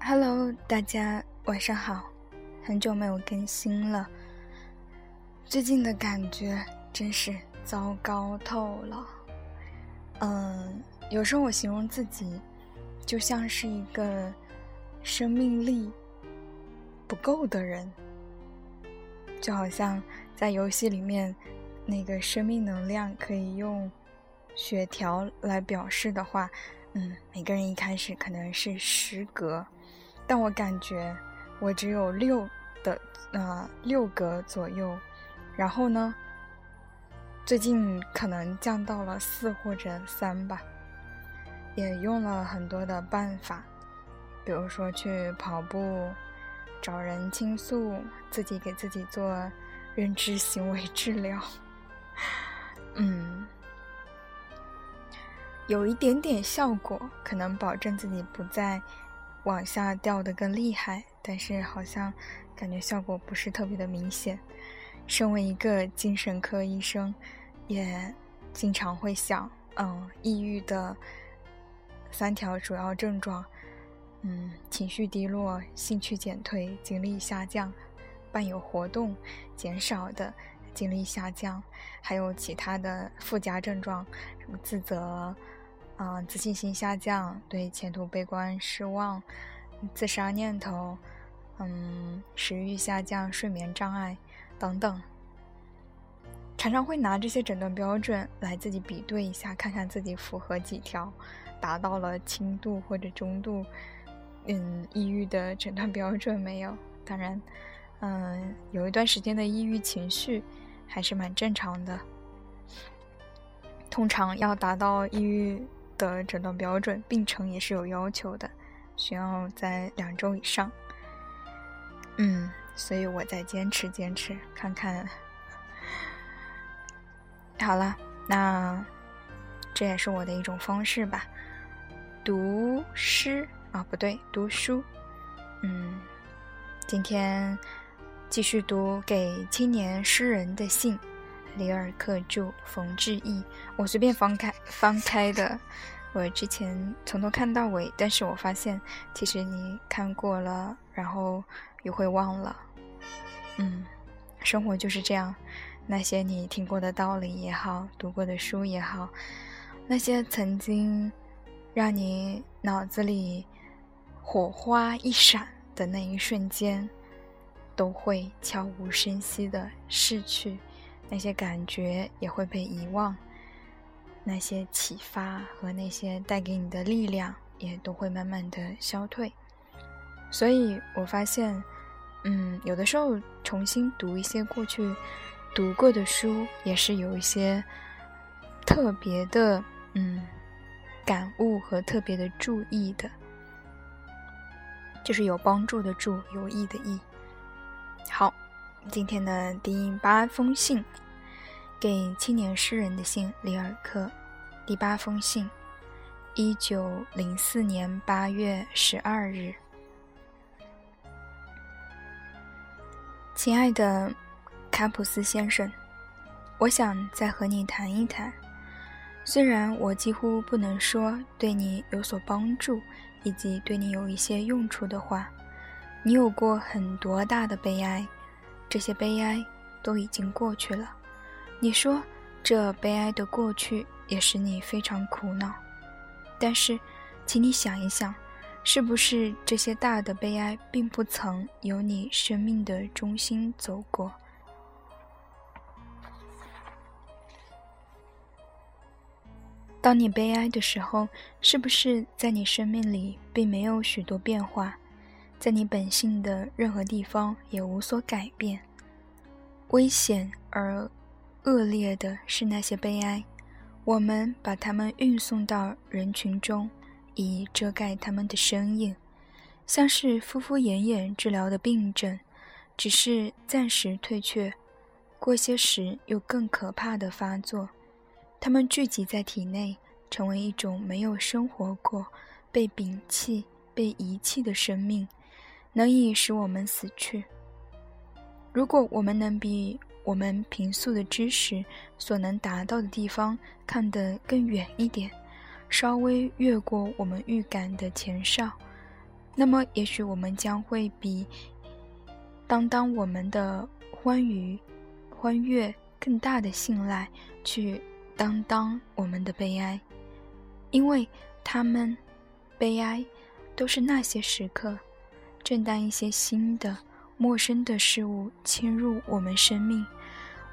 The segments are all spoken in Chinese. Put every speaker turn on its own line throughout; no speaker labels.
Hello，大家晚上好，很久没有更新了。最近的感觉真是糟糕透了。嗯，有时候我形容自己，就像是一个生命力不够的人，就好像在游戏里面，那个生命能量可以用血条来表示的话，嗯，每个人一开始可能是十格，但我感觉我只有六的呃六格左右。然后呢？最近可能降到了四或者三吧，也用了很多的办法，比如说去跑步、找人倾诉、自己给自己做认知行为治疗。嗯，有一点点效果，可能保证自己不再往下掉的更厉害，但是好像感觉效果不是特别的明显。身为一个精神科医生，也经常会想，嗯，抑郁的三条主要症状，嗯，情绪低落、兴趣减退、精力下降，伴有活动减少的精力下降，还有其他的附加症状，什么自责，啊，自信心下降，对前途悲观失望，自杀念头，嗯，食欲下降，睡眠障碍。等等，常常会拿这些诊断标准来自己比对一下，看看自己符合几条，达到了轻度或者中度，嗯，抑郁的诊断标准没有？当然，嗯，有一段时间的抑郁情绪还是蛮正常的。通常要达到抑郁的诊断标准，病程也是有要求的，需要在两周以上。嗯。所以我在坚持坚持，看看。好了，那这也是我的一种方式吧。读诗啊，不对，读书。嗯，今天继续读给青年诗人的信，里尔克著，冯志毅。我随便翻开翻开的，我之前从头看到尾，但是我发现其实你看过了，然后又会忘了。嗯，生活就是这样。那些你听过的道理也好，读过的书也好，那些曾经让你脑子里火花一闪的那一瞬间，都会悄无声息的逝去。那些感觉也会被遗忘，那些启发和那些带给你的力量也都会慢慢的消退。所以我发现。嗯，有的时候重新读一些过去读过的书，也是有一些特别的嗯感悟和特别的注意的，就是有帮助的助，有益的益。好，今天的第八封信，给青年诗人的信，里尔克，第八封信，一九零四年八月十二日。亲爱的卡普斯先生，我想再和你谈一谈。虽然我几乎不能说对你有所帮助，以及对你有一些用处的话，你有过很多大的悲哀，这些悲哀都已经过去了。你说这悲哀的过去也使你非常苦恼，但是，请你想一想。是不是这些大的悲哀并不曾由你生命的中心走过？当你悲哀的时候，是不是在你生命里并没有许多变化，在你本性的任何地方也无所改变？危险而恶劣的是那些悲哀，我们把它们运送到人群中。以遮盖他们的身影，像是敷敷衍衍治疗的病症，只是暂时退却，过些时又更可怕的发作。他们聚集在体内，成为一种没有生活过、被摒弃、被遗弃的生命，能以使我们死去。如果我们能比我们平素的知识所能达到的地方看得更远一点。稍微越过我们预感的前哨，那么也许我们将会比当当我们的欢愉、欢悦更大的信赖去当当我们的悲哀，因为他们悲哀都是那些时刻，正当一些新的、陌生的事物侵入我们生命，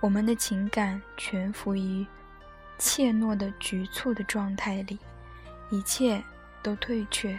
我们的情感全伏于。怯懦的、局促的状态里，一切都退却，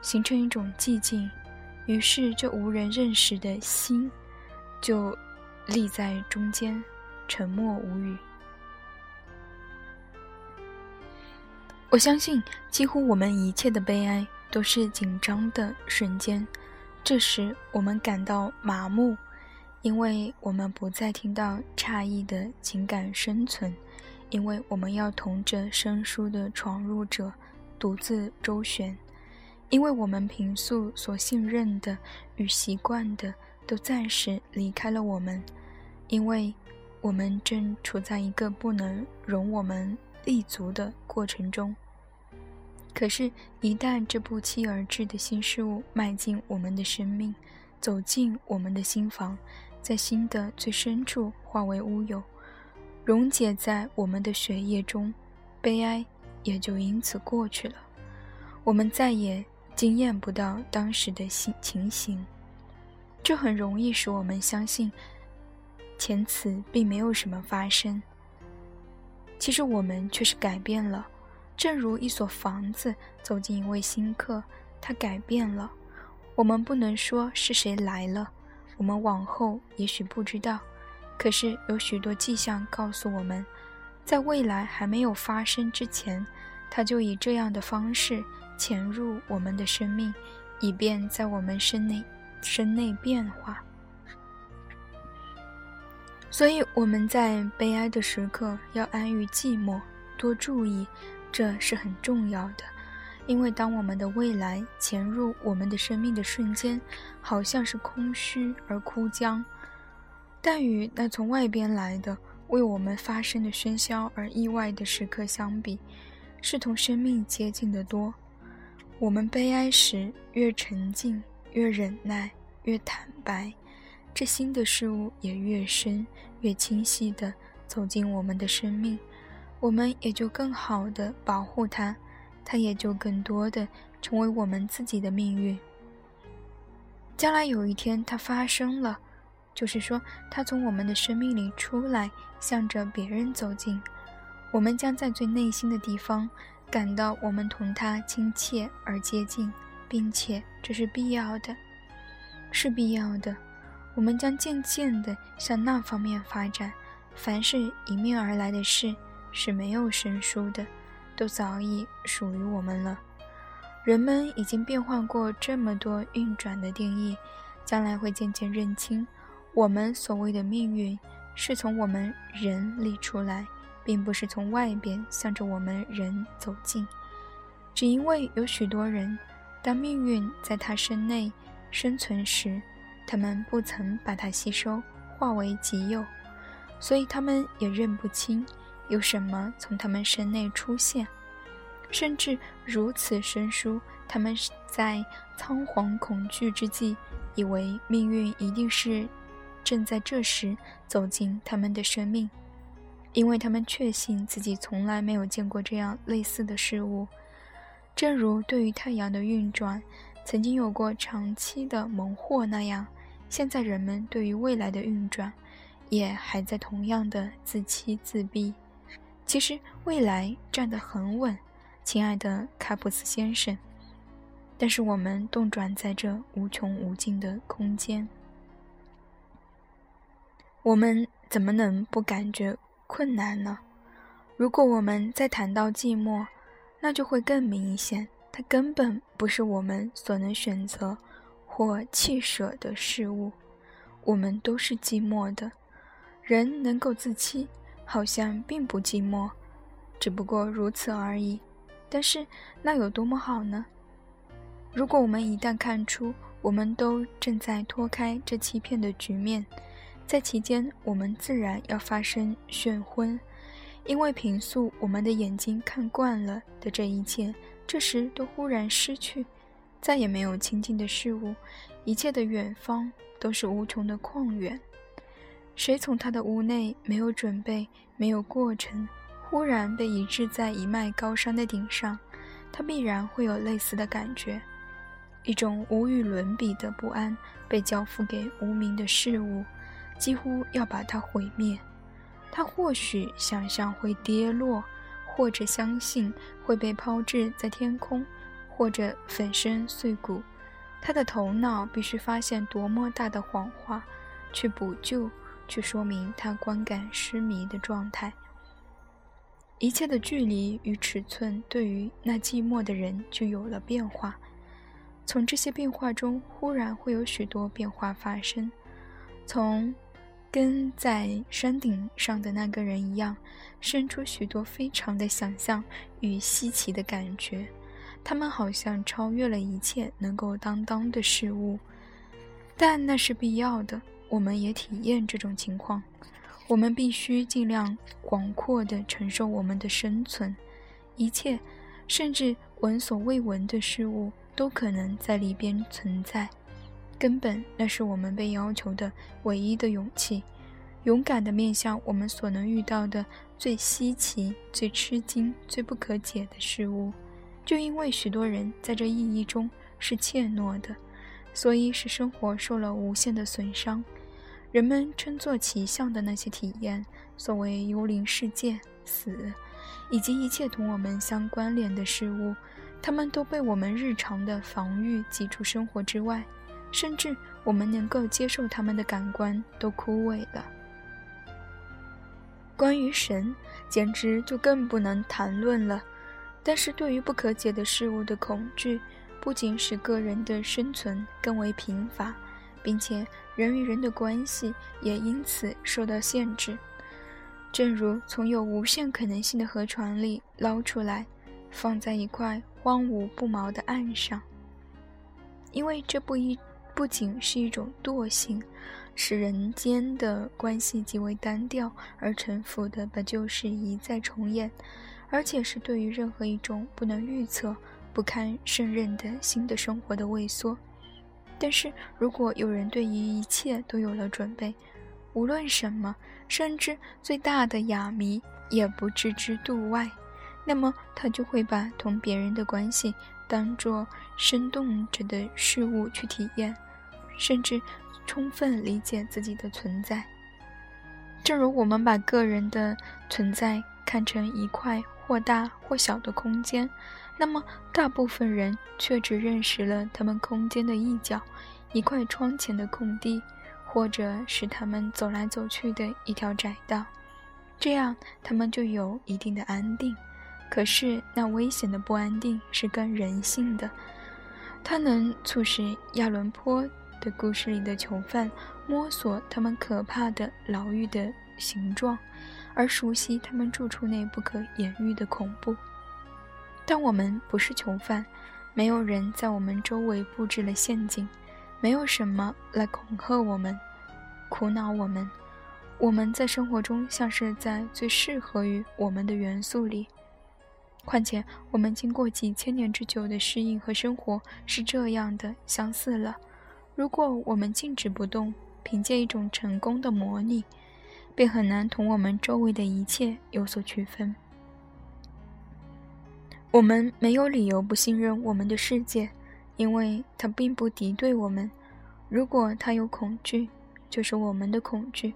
形成一种寂静。于是，这无人认识的心就立在中间，沉默无语。我相信，几乎我们一切的悲哀都是紧张的瞬间。这时，我们感到麻木，因为我们不再听到诧异的情感生存。因为我们要同着生疏的闯入者独自周旋，因为我们平素所信任的与习惯的都暂时离开了我们，因为我们正处在一个不能容我们立足的过程中。可是，一旦这不期而至的新事物迈进我们的生命，走进我们的心房，在心的最深处化为乌有。溶解在我们的血液中，悲哀也就因此过去了。我们再也经验不到当时的情情形，这很容易使我们相信前此并没有什么发生。其实我们却是改变了，正如一所房子走进一位新客，他改变了。我们不能说是谁来了，我们往后也许不知道。可是有许多迹象告诉我们，在未来还没有发生之前，他就以这样的方式潜入我们的生命，以便在我们身内身内变化。所以我们在悲哀的时刻要安于寂寞，多注意，这是很重要的。因为当我们的未来潜入我们的生命的瞬间，好像是空虚而枯僵。但与那从外边来的为我们发生的喧嚣而意外的时刻相比，是同生命接近的多。我们悲哀时越沉静、越忍耐、越坦白，这新的事物也越深、越清晰地走进我们的生命，我们也就更好的保护它，它也就更多的成为我们自己的命运。将来有一天，它发生了。就是说，它从我们的生命里出来，向着别人走近，我们将在最内心的地方感到我们同他亲切而接近，并且这是必要的，是必要的。我们将渐渐地向那方面发展。凡是迎面而来的事是没有生疏的，都早已属于我们了。人们已经变换过这么多运转的定义，将来会渐渐认清。我们所谓的命运，是从我们人里出来，并不是从外边向着我们人走近。只因为有许多人，当命运在他身内生存时，他们不曾把它吸收化为己有，所以他们也认不清有什么从他们身内出现，甚至如此生疏，他们在仓皇恐惧之际，以为命运一定是。正在这时走进他们的生命，因为他们确信自己从来没有见过这样类似的事物。正如对于太阳的运转曾经有过长期的蒙惑那样，现在人们对于未来的运转也还在同样的自欺自闭。其实未来站得很稳，亲爱的卡普斯先生，但是我们动转在这无穷无尽的空间。我们怎么能不感觉困难呢？如果我们再谈到寂寞，那就会更明显。它根本不是我们所能选择或弃舍的事物。我们都是寂寞的。人能够自欺，好像并不寂寞，只不过如此而已。但是那有多么好呢？如果我们一旦看出，我们都正在脱开这欺骗的局面。在其间，我们自然要发生眩昏，因为平素我们的眼睛看惯了的这一切，这时都忽然失去，再也没有亲近的事物，一切的远方都是无穷的旷远。谁从他的屋内没有准备、没有过程，忽然被移置在一脉高山的顶上，他必然会有类似的感觉，一种无与伦比的不安被交付给无名的事物，几乎要把它毁灭。他或许想象会跌落，或者相信会被抛掷在天空，或者粉身碎骨。他的头脑必须发现多么大的谎话，去补救，去说明他观感失迷的状态。一切的距离与尺寸对于那寂寞的人就有了变化。从这些变化中，忽然会有许多变化发生，从。跟在山顶上的那个人一样，生出许多非常的想象与稀奇的感觉。他们好像超越了一切能够担当的事物，但那是必要的。我们也体验这种情况。我们必须尽量广阔地承受我们的生存。一切，甚至闻所未闻的事物，都可能在里边存在。根本，那是我们被要求的唯一的勇气，勇敢的面向我们所能遇到的最稀奇、最吃惊、最不可解的事物。就因为许多人在这意义中是怯懦的，所以使生活受了无限的损伤。人们称作奇象的那些体验，所谓幽灵世界、死，以及一切同我们相关联的事物，它们都被我们日常的防御挤出生活之外。甚至我们能够接受他们的感官都枯萎了。关于神，简直就更不能谈论了。但是对于不可解的事物的恐惧，不仅使个人的生存更为贫乏，并且人与人的关系也因此受到限制。正如从有无限可能性的河床里捞出来，放在一块荒芜不毛的岸上，因为这不一。不仅是一种惰性，使人间的关系极为单调而臣服的把旧事一再重演，而且是对于任何一种不能预测、不堪胜任的新的生活的畏缩。但是如果有人对于一切都有了准备，无论什么，甚至最大的哑谜也不置之度外，那么他就会把同别人的关系当作生动着的事物去体验。甚至充分理解自己的存在，正如我们把个人的存在看成一块或大或小的空间，那么大部分人却只认识了他们空间的一角，一块窗前的空地，或者是他们走来走去的一条窄道。这样，他们就有一定的安定。可是，那危险的不安定是跟人性的，它能促使亚伦坡。的故事里的囚犯摸索他们可怕的牢狱的形状，而熟悉他们住处内不可言喻的恐怖。但我们不是囚犯，没有人在我们周围布置了陷阱，没有什么来恐吓我们、苦恼我们。我们在生活中像是在最适合于我们的元素里。况且，我们经过几千年之久的适应和生活是这样的相似了。如果我们静止不动，凭借一种成功的模拟，便很难同我们周围的一切有所区分。我们没有理由不信任我们的世界，因为它并不敌对我们。如果它有恐惧，就是我们的恐惧；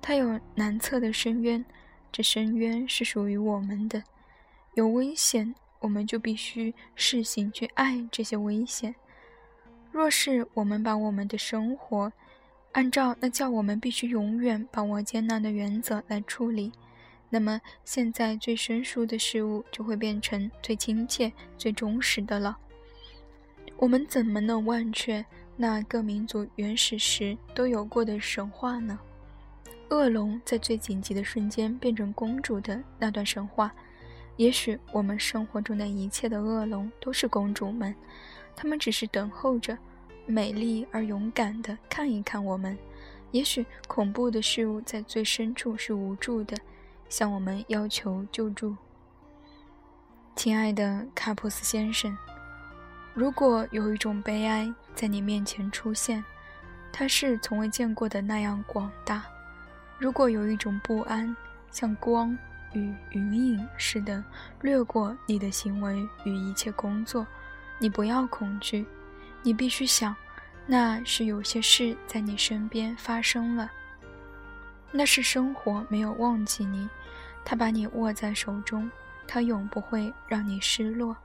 它有难测的深渊，这深渊是属于我们的。有危险，我们就必须试行去爱这些危险。若是我们把我们的生活按照那叫我们必须永远把握艰难的原则来处理，那么现在最生疏的事物就会变成最亲切、最忠实的了。我们怎么能忘却那各民族原始时都有过的神话呢？恶龙在最紧急的瞬间变成公主的那段神话，也许我们生活中的一切的恶龙都是公主们。他们只是等候着，美丽而勇敢地看一看我们。也许恐怖的事物在最深处是无助的，向我们要求救助。亲爱的卡普斯先生，如果有一种悲哀在你面前出现，它是从未见过的那样广大；如果有一种不安像光与云影似的掠过你的行为与一切工作，你不要恐惧，你必须想，那是有些事在你身边发生了。那是生活没有忘记你，他把你握在手中。它永不会让你失落。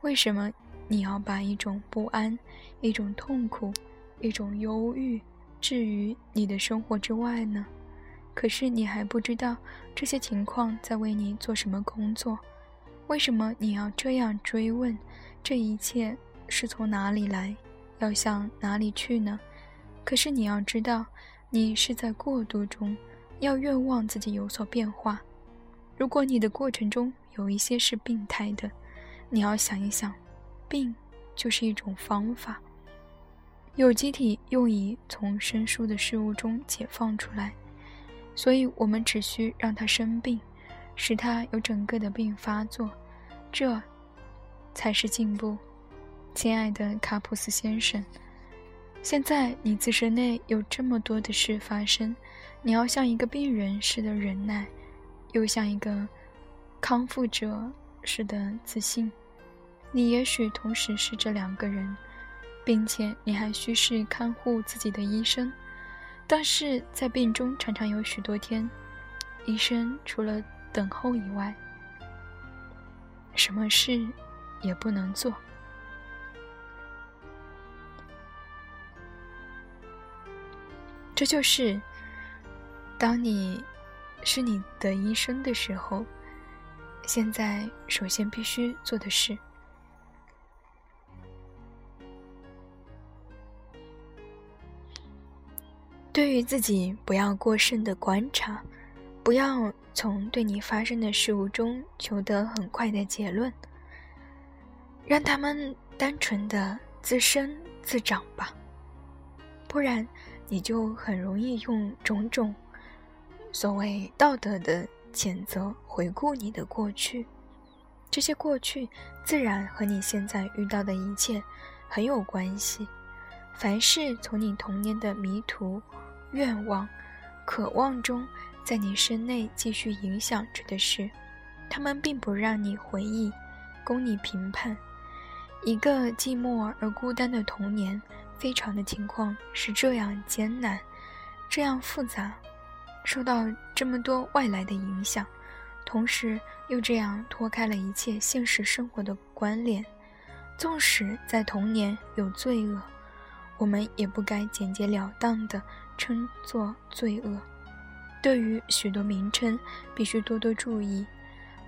为什么你要把一种不安、一种痛苦、一种忧郁置于你的生活之外呢？可是你还不知道这些情况在为你做什么工作。为什么你要这样追问？这一切是从哪里来，要向哪里去呢？可是你要知道，你是在过渡中，要愿望自己有所变化。如果你的过程中有一些是病态的，你要想一想，病就是一种方法。有机体用以从生疏的事物中解放出来，所以我们只需让它生病，使它有整个的病发作，这才是进步，亲爱的卡普斯先生。现在你自身内有这么多的事发生，你要像一个病人似的忍耐。又像一个康复者似的自信，你也许同时是这两个人，并且你还需是看护自己的医生。但是在病中常常有许多天，医生除了等候以外，什么事也不能做。这就是当你。是你的医生的时候，现在首先必须做的事，对于自己不要过甚的观察，不要从对你发生的事物中求得很快的结论，让他们单纯的自生自长吧，不然你就很容易用种种。所谓道德的谴责，回顾你的过去，这些过去自然和你现在遇到的一切很有关系。凡是从你童年的迷途、愿望、渴望中，在你身内继续影响着的事，他们并不让你回忆，供你评判。一个寂寞而孤单的童年，非常的情况是这样艰难，这样复杂。受到这么多外来的影响，同时又这样脱开了一切现实生活的关联。纵使在童年有罪恶，我们也不该简洁了当的称作罪恶。对于许多名称，必须多多注意。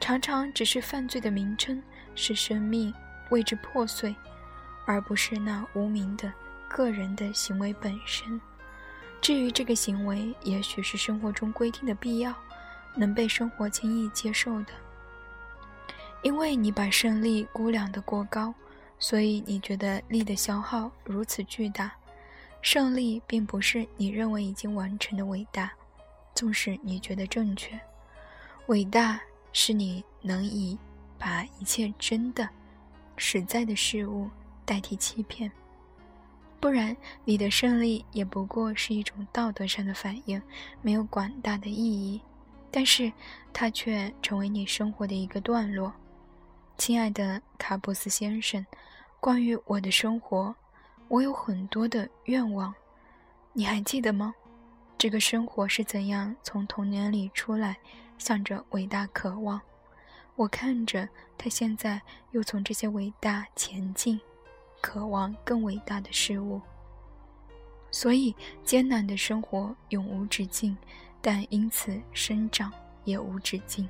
常常只是犯罪的名称，使生命为之破碎，而不是那无名的个人的行为本身。至于这个行为，也许是生活中规定的必要，能被生活轻易接受的。因为你把胜利估量得过高，所以你觉得力的消耗如此巨大。胜利并不是你认为已经完成的伟大，纵使你觉得正确。伟大是你能以把一切真的、实在的事物代替欺骗。不然，你的胜利也不过是一种道德上的反应，没有广大的意义。但是，它却成为你生活的一个段落。亲爱的卡布斯先生，关于我的生活，我有很多的愿望，你还记得吗？这个生活是怎样从童年里出来，向着伟大渴望？我看着他现在又从这些伟大前进。渴望更伟大的事物，所以艰难的生活永无止境，但因此生长也无止境。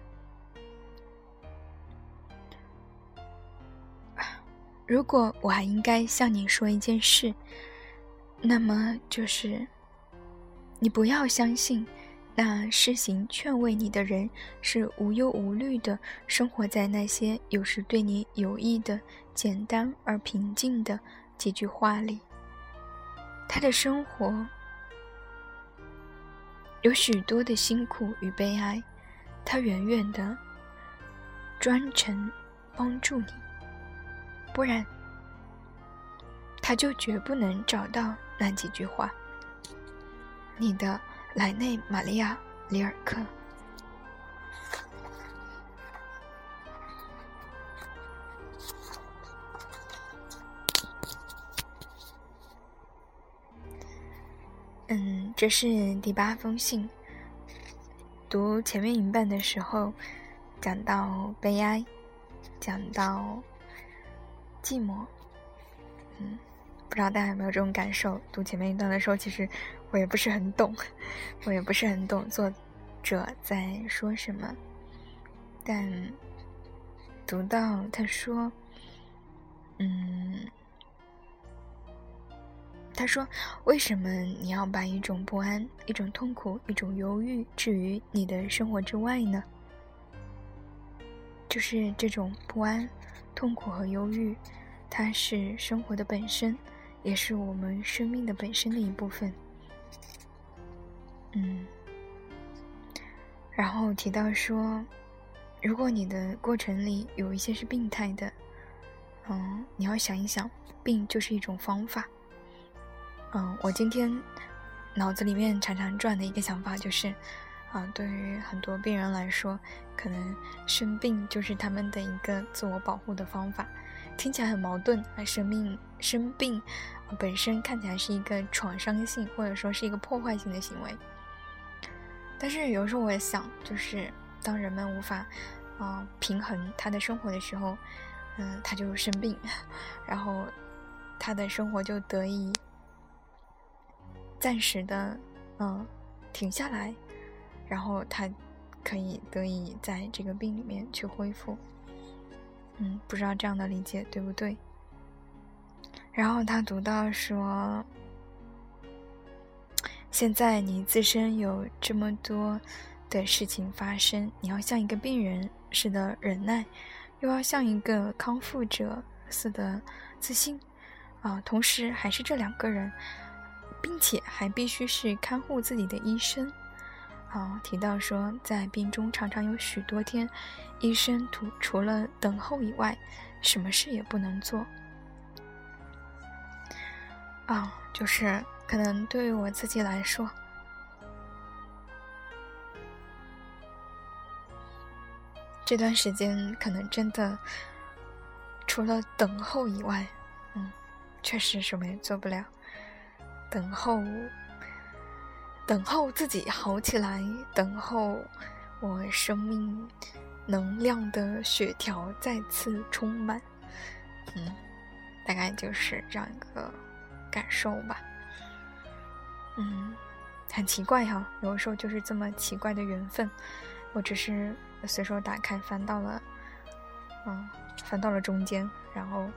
如果我还应该向你说一件事，那么就是，你不要相信。那施行劝慰你的人是无忧无虑的生活在那些有时对你有益的简单而平静的几句话里。他的生活有许多的辛苦与悲哀，他远远的专程帮助你，不然他就绝不能找到那几句话。你的莱内·玛利亚·里尔克。嗯，这是第八封信。读前面一半的时候，讲到悲哀，讲到寂寞。嗯，不知道大家有没有这种感受？读前面一段的时候，其实我也不是很懂，我也不是很懂作者在说什么。但读到他说，嗯。他说：“为什么你要把一种不安、一种痛苦、一种忧郁置于你的生活之外呢？就是这种不安、痛苦和忧郁，它是生活的本身，也是我们生命的本身的一部分。嗯。然后提到说，如果你的过程里有一些是病态的，嗯，你要想一想，病就是一种方法。”嗯，我今天脑子里面常常转的一个想法就是，啊，对于很多病人来说，可能生病就是他们的一个自我保护的方法，听起来很矛盾啊。生命生病本身看起来是一个创伤性或者说是一个破坏性的行为，但是有时候我也想，就是当人们无法啊平衡他的生活的时候，嗯，他就生病，然后他的生活就得以。暂时的，嗯，停下来，然后他可以得以在这个病里面去恢复。嗯，不知道这样的理解对不对？然后他读到说：“现在你自身有这么多的事情发生，你要像一个病人似的忍耐，又要像一个康复者似的自信，啊，同时还是这两个人。”并且还必须是看护自己的医生，啊，提到说，在病中常常有许多天，医生除除了等候以外，什么事也不能做。啊，就是可能对于我自己来说，这段时间可能真的除了等候以外，嗯，确实什么也做不了。等候，等候自己好起来，等候我生命能量的血条再次充满。嗯，大概就是这样一个感受吧。嗯，很奇怪哈，有的时候就是这么奇怪的缘分。我只是随手打开，翻到了，嗯，翻到了中间，然后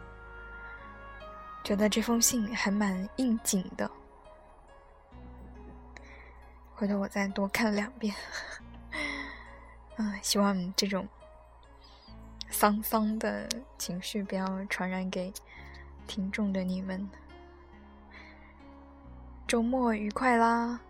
觉得这封信还蛮应景的。回头我再多看两遍，嗯，希望这种丧丧的情绪不要传染给听众的你们。周末愉快啦！